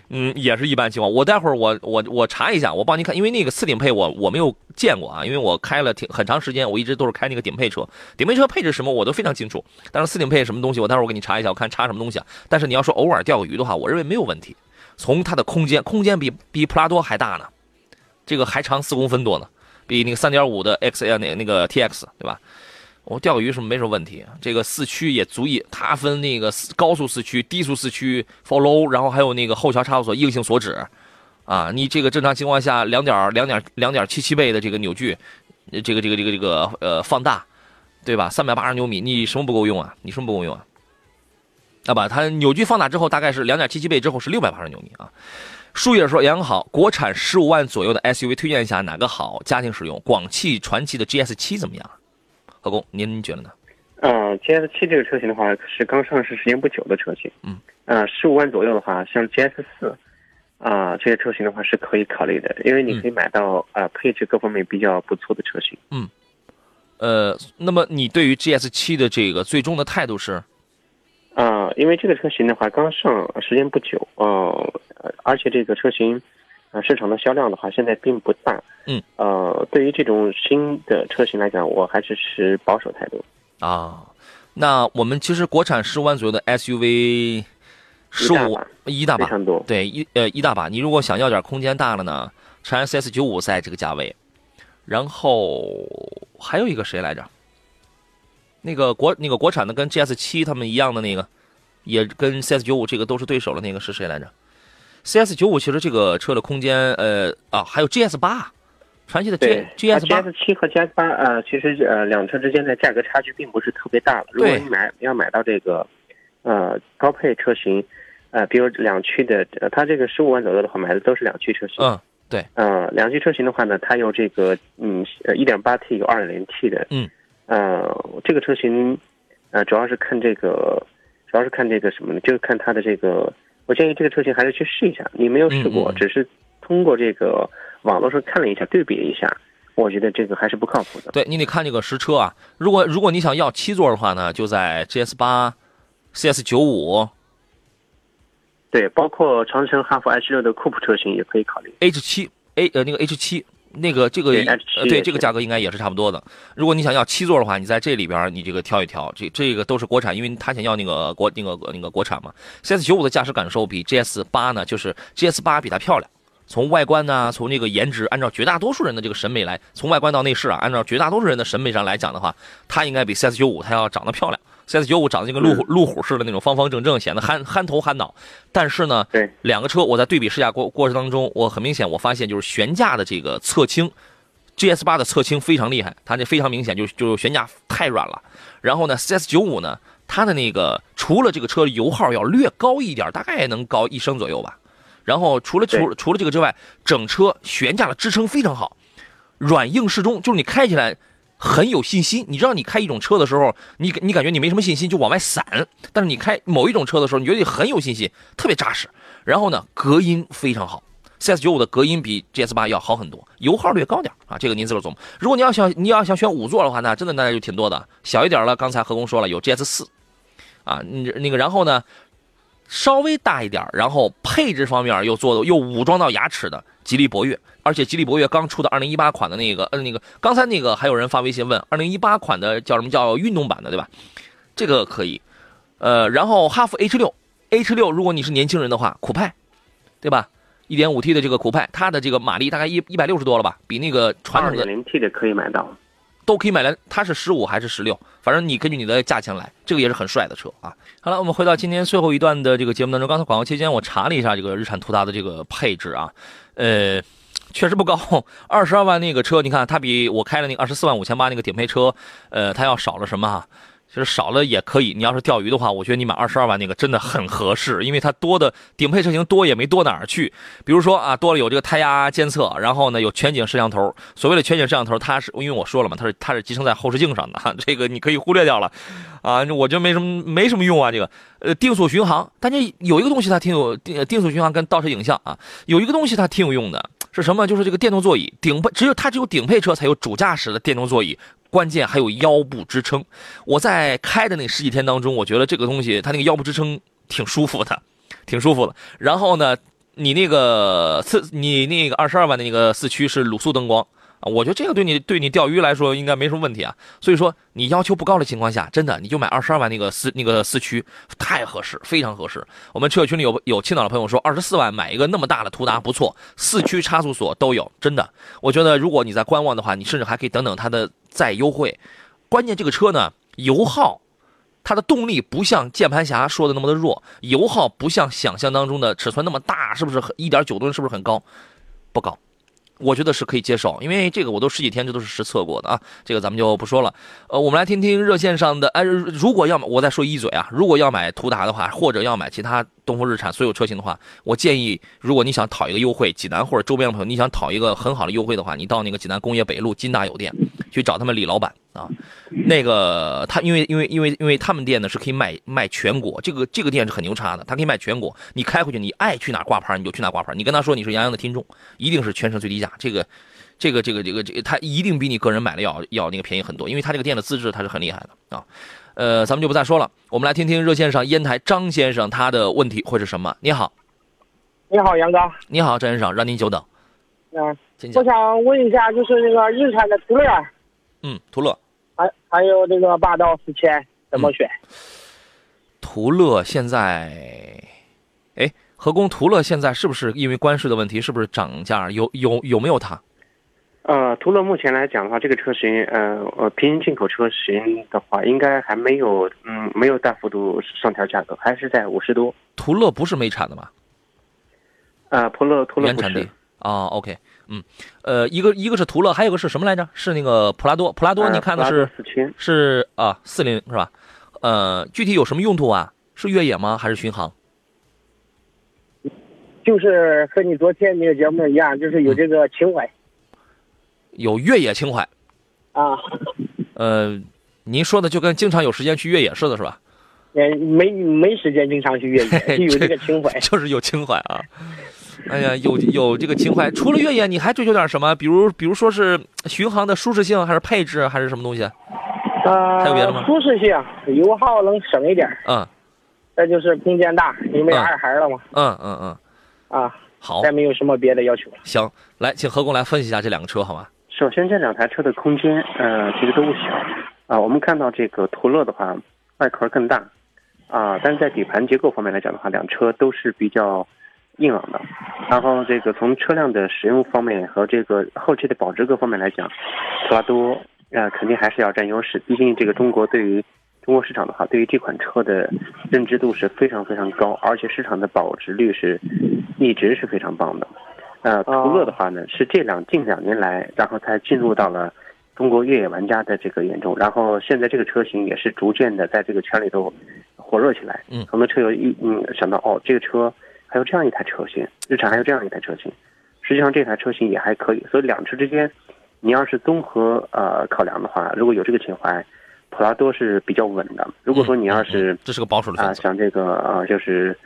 嗯，也是一般情况。我待会儿我我我查一下，我帮您看，因为那个次顶配我我没有见过啊，因为我开了挺很长时间，我一直都是开那个顶配车。顶配车配置什么我都非常清楚，但是次顶配什么东西，我待会儿我给你查一下，我看查什么东西啊。但是你要说偶尔钓个鱼的话，我认为没有问题。从它的空间，空间比比普拉多还大呢，这个还长四公分多呢。比那个三点五的 X L 那那个 T X 对吧？我钓个鱼是没什么问题。这个四驱也足以，它分那个高速四驱、低速四驱、Follow，然后还有那个后桥差速锁、硬性锁止，啊，你这个正常情况下两点两点两点七七倍的这个扭矩，这个这个这个这个呃放大，对吧？三百八十牛米，你什么不够用啊？你什么不够用啊？啊把，它扭矩放大之后大概是两点七七倍之后是六百八十牛米啊。树叶说：“杨好，国产十五万左右的 SUV 推荐一下哪个好？家庭使用，广汽传祺的 GS 七怎么样？何工，您觉得呢？”嗯，GS 七这个车型的话是刚上市时间不久的车型。嗯，呃，十五万左右的话，像 GS 四，啊，这些车型的话是可以考虑的，因为你可以买到啊配置各方面比较不错的车型。嗯，呃，那么你对于 GS 七的这个最终的态度是？啊，因为这个车型的话刚上时间不久，呃，而且这个车型，呃，市场的销量的话现在并不大。嗯。呃，对于这种新的车型来讲，我还是持保守态度。啊，那我们其实国产十五万左右的 SUV，十五一大把，非常多。对，一呃一大把。你如果想要点空间大了呢，长安 CS 九五在这个价位，然后还有一个谁来着？那个国那个国产的跟 GS 七他们一样的那个，也跟 CS 九五这个都是对手的那个是谁来着？CS 九五其实这个车的空间，呃啊，还有 GS 八，传祺的 G GS 八，GS 七和 GS 八呃，其实呃两车之间的价格差距并不是特别大。如果你买要买到这个呃高配车型，呃，比如两驱的，它这个十五万左右的话，买的都是两驱车型。嗯，对。呃，两驱车型的话呢，它有这个嗯一点八 T 有二点零 T 的。嗯。呃，这个车型，呃，主要是看这个，主要是看这个什么呢？就是看它的这个。我建议这个车型还是去试一下。你没有试过，只是通过这个网络上看了一下，对比了一下，我觉得这个还是不靠谱的。对你得看这个实车啊。如果如果你想要七座的话呢，就在 GS 八、CS 九五。对，包括长城、哈弗 H 六的酷普车型也可以考虑。H 七 A 呃那个 H 七。那个这个呃对这个价格应该也是差不多的。如果你想要七座的话，你在这里边你这个挑一挑，这这个都是国产，因为他想要那个国那个那个国产嘛。CS 九五的驾驶感受比 GS 八呢，就是 GS 八比它漂亮，从外观呢，从这个颜值，按照绝大多数人的这个审美来，从外观到内饰啊，按照绝大多数人的审美上来讲的话，它应该比 CS 九五它要长得漂亮。CS 九五长得就跟路虎路虎似的那种方方正正，显得憨憨头憨脑。但是呢，对两个车，我在对比试驾过过程当中，我很明显我发现就是悬架的这个侧倾，GS 八的侧倾非常厉害，它这非常明显，就就悬架太软了。然后呢，CS 九五呢，它的那个除了这个车油耗要略高一点，大概能高一升左右吧。然后除了除除了这个之外，整车悬架的支撑非常好，软硬适中，就是你开起来。很有信心，你知道你开一种车的时候，你你感觉你没什么信心就往外散，但是你开某一种车的时候，你觉得你很有信心，特别扎实。然后呢，隔音非常好，CS 九五的隔音比 GS 八要好很多，油耗略高点啊，这个您自个琢磨。如果你要想你要想选五座的话，那真的那就挺多的。小一点了，刚才何工说了有 GS 四，啊，那个然后呢，稍微大一点，然后配置方面又做的又武装到牙齿的吉利博越。而且吉利博越刚出的二零一八款的那个，呃，那个刚才那个还有人发微信问，二零一八款的叫什么叫运动版的，对吧？这个可以，呃，然后哈弗 H 六，H 六如果你是年轻人的话，酷派，对吧？一点五 T 的这个酷派，它的这个马力大概一一百六十多了吧？比那个传统的二点零 T 的可以买到，都可以买来，它是十五还是十六？反正你根据你的价钱来，这个也是很帅的车啊。好了，我们回到今天最后一段的这个节目当中。刚才广告期间，我查了一下这个日产途达的这个配置啊，呃，确实不高，二十二万那个车，你看它比我开的那个二十四万五千八那个顶配车，呃，它要少了什么哈？其实少了也可以，你要是钓鱼的话，我觉得你买二十二万那个真的很合适，因为它多的顶配车型多也没多哪儿去。比如说啊，多了有这个胎压监测，然后呢有全景摄像头。所谓的全景摄像头，它是因为我说了嘛，它是它是集成在后视镜上的，这个你可以忽略掉了。啊，我觉得没什么没什么用啊，这个呃定速巡航，但是有一个东西它挺有定定速巡航跟倒车影像啊，有一个东西它挺有用的是什么？就是这个电动座椅，顶配只有它只有顶配车才有主驾驶的电动座椅。关键还有腰部支撑，我在开的那十几天当中，我觉得这个东西它那个腰部支撑挺舒服的，挺舒服的。然后呢，你那个四，你那个二十二万的那个四驱是卤素灯光。啊，我觉得这个对你对你钓鱼来说应该没什么问题啊。所以说你要求不高的情况下，真的你就买二十二万那个四那个四驱，太合适，非常合适。我们车友群里有有青岛的朋友说，二十四万买一个那么大的途达不错，四驱差速锁都有，真的。我觉得如果你在观望的话，你甚至还可以等等它的再优惠。关键这个车呢，油耗，它的动力不像键盘侠说的那么的弱，油耗不像想象当中的尺寸那么大，是不是一点九吨？是不是很高？不高。我觉得是可以接受，因为这个我都十几天，这都是实测过的啊，这个咱们就不说了。呃，我们来听听热线上的，哎，如果要我再说一嘴啊，如果要买途达的话，或者要买其他。东风日产所有车型的话，我建议，如果你想讨一个优惠，济南或者周边的朋友，你想讨一个很好的优惠的话，你到那个济南工业北路金大有店去找他们李老板啊。那个他因为因为因为因为他们店呢是可以卖卖全国，这个这个店是很牛叉的，他可以卖全国。你开回去，你爱去哪挂牌你就去哪挂牌。你跟他说你是杨洋的听众，一定是全省最低价。这个这个这个这个这个，他一定比你个人买的要要那个便宜很多，因为他这个店的资质他是很厉害的啊。呃，咱们就不再说了，我们来听听热线上烟台张先生他的问题会是什么？你好，你好，杨哥，你好，张先生，让您久等。嗯，我想问一下，就是那个日产的途乐，嗯，途乐，还还有这个霸道四千怎么选？途乐现在，哎，何工，途乐现在是不是因为关税的问题，是不是涨价？有有有没有它？呃，途乐目前来讲的话，这个车型，呃呃，平行进口车型的话，应该还没有，嗯，没有大幅度上调价格，还是在五十多。途乐不是美产的吗？啊，途乐途乐原产地啊，OK，嗯，呃，一个一个是途乐，还有个是什么来着？是那个普拉多，普拉多，你看的是是啊，四零是吧？呃，具体有什么用途啊？是越野吗？还是巡航？就是和你昨天那个节目一样，就是有这个情怀。有越野情怀，啊，呃，您说的就跟经常有时间去越野似的，是吧？没没没时间经常去越野，有这个情怀，就是有情怀啊！哎呀，有有这个情怀。除了越野，你还追求点什么？比如，比如说是巡航的舒适性，还是配置，还是什么东西？呃，还有别的吗？舒适性，油耗能省一点。嗯。再就是空间大，因为二孩了嘛。嗯嗯嗯。啊，好。再没有什么别的要求。行，来，请何工来分析一下这两个车，好吗？首先，这两台车的空间，呃，其实都不小，啊，我们看到这个途乐的话，外壳更大，啊，但是在底盘结构方面来讲的话，两车都是比较硬朗的。然后这个从车辆的使用方面和这个后期的保值各方面来讲，普拉多啊肯定还是要占优势。毕竟这个中国对于中国市场的话，对于这款车的认知度是非常非常高，而且市场的保值率是一直是非常棒的。呃，途乐的话呢，是这两近两年来，然后才进入到了中国越野玩家的这个眼中，然后现在这个车型也是逐渐的在这个圈里头火热起来。嗯，很多车友一嗯想到哦，这个车还有这样一台车型，日产还有这样一台车型，实际上这台车型也还可以。所以两车之间，你要是综合呃考量的话，如果有这个情怀，普拉多是比较稳的。如果说你要是这是个保守的啊，想这个啊就是。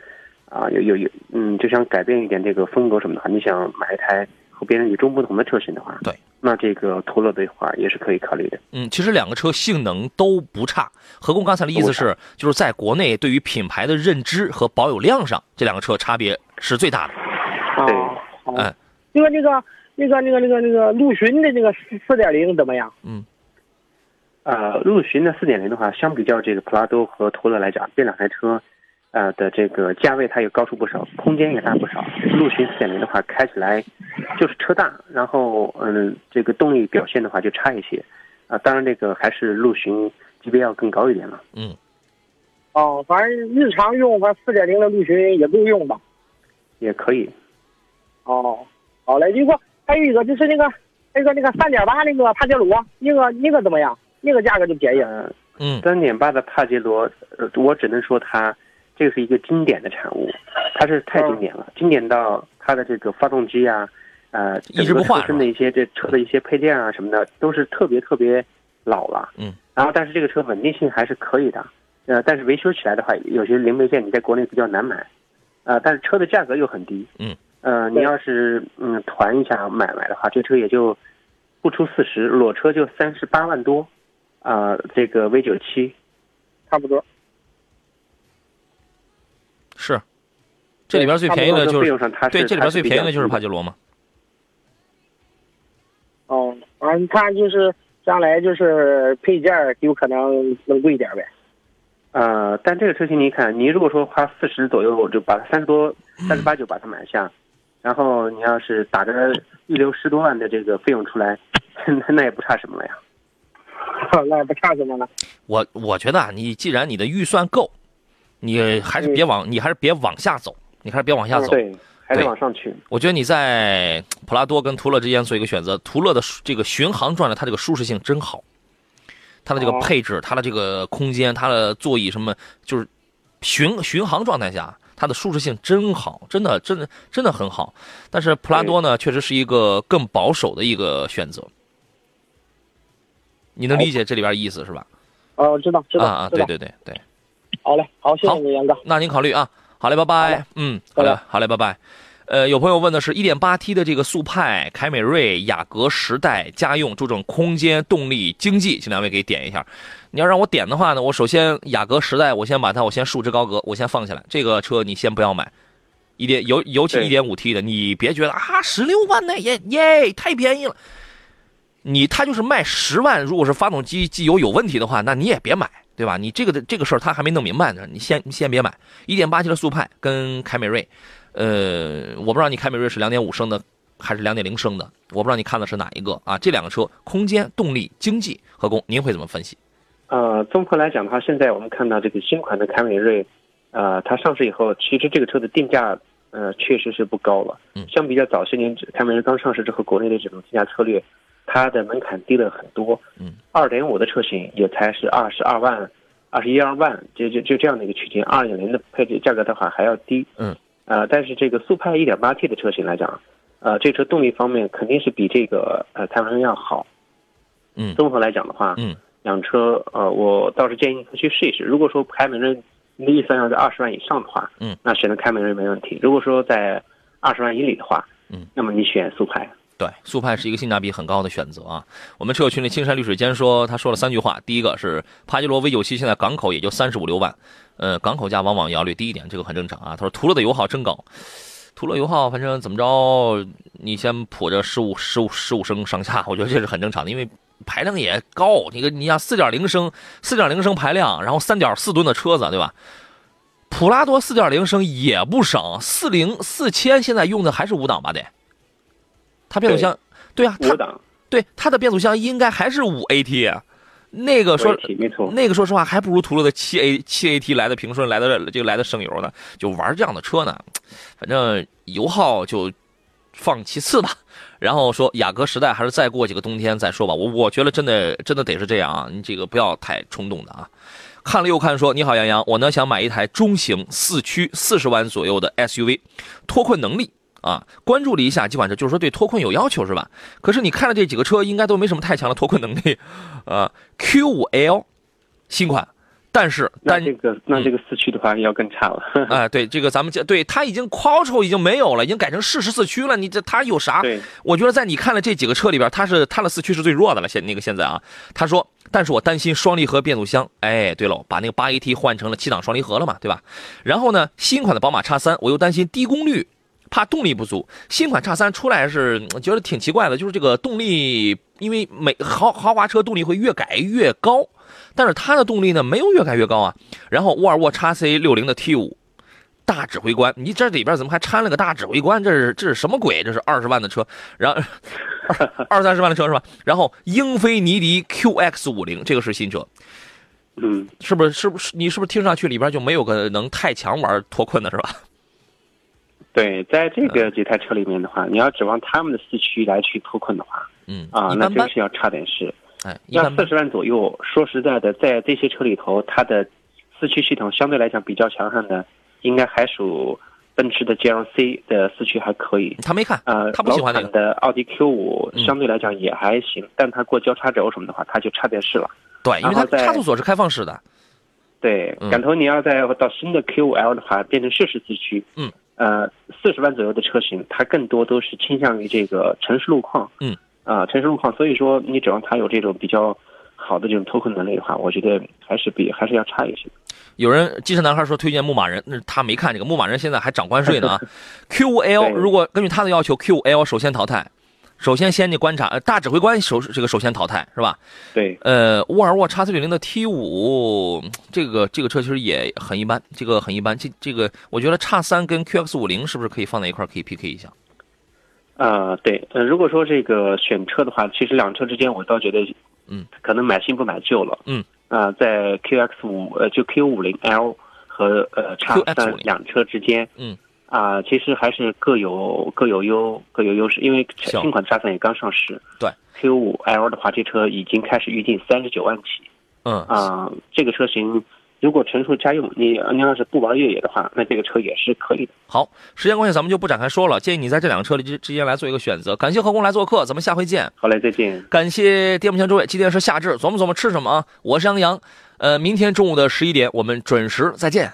啊，有有有，嗯，就想改变一点这个风格什么的话，你想买一台和别人与众不同的车型的话，对，那这个途乐的话也是可以考虑的。嗯，其实两个车性能都不差。何工刚才的意思是，就是在国内对于品牌的认知和保有量上，这两个车差别是最大的。对，嗯，那个那个那个那个那个那个陆巡的那个四四点零怎么样？嗯，呃，陆巡的四点零的话，相比较这个普拉多和途乐来讲，这两台车。呃的这个价位它也高出不少，空间也大不少。陆巡四点零的话开起来就是车大，然后嗯这个动力表现的话就差一些。啊，当然这个还是陆巡级别要更高一点了。嗯，哦，反正日常用，反正四点零的陆巡也够用吧？也可以。哦，好嘞，一个还有一个就是那个那个那个三点八那个帕杰罗，那个那个怎么样？那个价格就便宜。呃，嗯，三点八的帕杰罗，呃，我只能说它这个是一个经典的产物，它是太经典了，经典到它的这个发动机啊，呃，一直不换车身的一些这车的一些配件啊什么的，都是特别特别老了。嗯。然后，但是这个车稳定性还是可以的，呃，但是维修起来的话，有些零配件你在国内比较难买，呃，但是车的价格又很低。嗯。呃，你要是嗯团一下买买的话，这车也就不出四十，裸车就三十八万多，啊、这个 V 九七。差不多。是，这里边最便宜的就是对，这里边最便宜的就是帕帕杰罗嘛。哦，啊，你看就是将来就是配件儿有可能能贵一点呗。呃，但这个车型你看，你如果说花四十左右就把它三十多、三十八九把它买下，然后你要是打着预留十多万的这个费用出来，那那也不差什么了呀。那也不差什么了。我我觉得啊，你既然你的预算够，你还是别往，你还是别往下走，你还是别往下走。对，还得往上去。我觉得你在普拉多跟途乐之间做一个选择，途乐的这个巡航转的它这个舒适性真好，它的这个哦配置、它的这个空间、它的座椅什么，就是巡巡航状态下，它的舒适性真好，真的真的真的很好。但是普拉多呢，确实是一个更保守的一个选择。你能理解这里边意思是吧？哦，知道知道啊啊，对对对对。好嘞，好，谢谢杨哥。那您考虑啊。好嘞，拜拜。嗯，好嘞，好嘞，拜拜。呃，有朋友问的是 1.8T 的这个速派、凯美瑞、雅阁时代家用，注重空间、动力、经济，请两位给点一下。你要让我点的话呢，我首先雅阁时代，我先把它，我先束之高阁，我先放下来。这个车你先不要买，一点尤尤其对 1.5T 的，你别觉得啊，十六万呢，耶耶太便宜了。你它就是卖十万，如果是发动机机油有问题的话，那你也别买，对吧？你这个的这个事儿他还没弄明白呢，你先你先别买。一点八 T 的速派跟凯美瑞，呃，我不知道你凯美瑞是两点五升的还是两点零升的，我不知道你看的是哪一个啊？这两个车空间、动力、经济和工，您会怎么分析？呃，综合来讲的话，现在我们看到这个新款的凯美瑞，呃，它上市以后，其实这个车的定价，呃，确实是不高了。嗯相比较早些年凯美瑞刚上市之后，国内的这种定价策略，它的门槛低了很多。嗯，二点五的车型也才是二十二万、二十一二万，就就就这样的一个区间。二点零的配置价格的话还要低。嗯，呃，但是这个速派一点八 T 的车型来讲，呃，这车动力方面肯定是比这个呃凯美瑞要好。嗯综合来讲的话，嗯，两车，呃，我倒是建议你去试一试。如果说凯美瑞你的预算要在二十万以上的话，嗯，那选择凯美瑞没问题。如果说在二十万以里的话，嗯，那么你选速派。对，速派是一个性价比很高的选择啊。我们车友群里青山绿水间说，他说了三句话，第一个是帕杰罗 V 九七现在港口也就三十五六万，呃，港口价往往要略低一点，这个很正常啊。他说途乐的油耗真高，途乐油耗反正怎么着，你先普着十五十五十五升上下，我觉得这是很正常的，因为排量也高，你个你像四点零升四点零升排量，然后三点四吨的车子，对吧？普拉多四点零升也不省，四零四千现在用的还是五档吧得，它变速箱对啊，它五档对它的变速箱应该还是五 AT，啊那个说没错那个说实话还不如途乐的七 A 七 AT 来的平顺，来的这个来的省油呢。就玩这样的车呢，反正油耗就放其次吧。然后说雅阁时代还是再过几个冬天再说吧。我我觉得真的真的得是这样啊，你这个不要太冲动的啊。看了又看说，你好杨洋，我呢想买一台中型四驱四十万左右的 SUV，脱困能力啊，关注了一下几款车，就是说对脱困有要求是吧？可是你看了这几个车，应该都没什么太强的脱困能力，啊，Q5L 新款，但是但这个那这个四驱的话要更差了。哎，对这个咱们讲，对它已经 Quattro 已经没有了，已经改成适时四驱了。你这它有啥？对，我觉得在你看了这几个车里边，它是它的四驱是最弱的了。现那个现在啊，他说，但是我担心双离合变速箱。哎，对了，把那个八 AT 换成了七档双离合了嘛，对吧？然后呢，新款的宝马叉三，我又担心低功率，怕动力不足。新款叉三出来是嗯觉得挺奇怪的，就是这个动力，因为每豪豪华车动力会越改越高，但是它的动力呢没有越改越高啊。然后沃尔沃 x C 六零的 T 五。大指挥官，你这里边怎么还掺了个大指挥官？这是这是什么鬼？这是二十万的车，然后二二三十万的车是吧？然后英菲尼迪 QX 五零，这个是新车，嗯，是不是？是不是？你是不是听上去里边就没有个能太强玩脱困的是吧？对，在这个几台车里面的话，你要指望他们的四驱来去脱困的话，嗯。啊，一般般，那真是要差点事。要四十万左右，说实在的，在这些车里头，它的四驱系统相对来讲比较强悍的，应该还属奔驰的 GLC 的四驱还可以。他没看，呃，他不喜欢那个。老款的奥迪 Q 五嗯。相对来讲也还行，但它过交叉轴什么的话，它就差点事了。对，因为它差速锁是开放式的，对嗯，赶头你要再到新的 Q 五 L 的话，变成适时四驱，嗯，呃，四十万左右的车型，它更多都是倾向于这个城市路况，嗯，啊、城市路况，所以说你指望它有这种比较好的这种脱困能力的话，我觉得还是比还是要差一些。有人机车男孩说推荐牧马人，那他没看这个牧马人现在还涨关税呢啊。Q 五 L 如果根据他的要求，Q 五 L 首先淘汰，首先先去观察，呃，大指挥官首这个首先淘汰是吧？对，呃，沃尔沃 x 四九零的 T 五，这个这个车其实也很一般，这个很一般。这这个我觉得 x 三跟 QX 五零是不是可以放在一块儿可以 PK 一下？呃，对，呃，如果说这个选车的话，其实两车之间我倒觉得，嗯，可能买新不买旧了，嗯，啊、在 QX 五呃就 Q 五零 L 和呃 QX50 三两车之间，嗯，啊、其实还是各有各有优各有优势，因为新款 X 三也刚上市，对，Q 五 L 的话，这车已经开始预定三十九万起，嗯，啊、这个车型如果纯属家用，你你要是不玩越野的话，那这个车也是可以的。好，时间关系咱们就不展开说了，建议你在这两个车里之之间来做一个选择。感谢何工来做客，咱们下回见。好嘞，再见。感谢电幕前诸位，今天是夏至，琢磨琢磨吃什么啊？我是杨洋，呃，明天中午的十一点我们准时再见。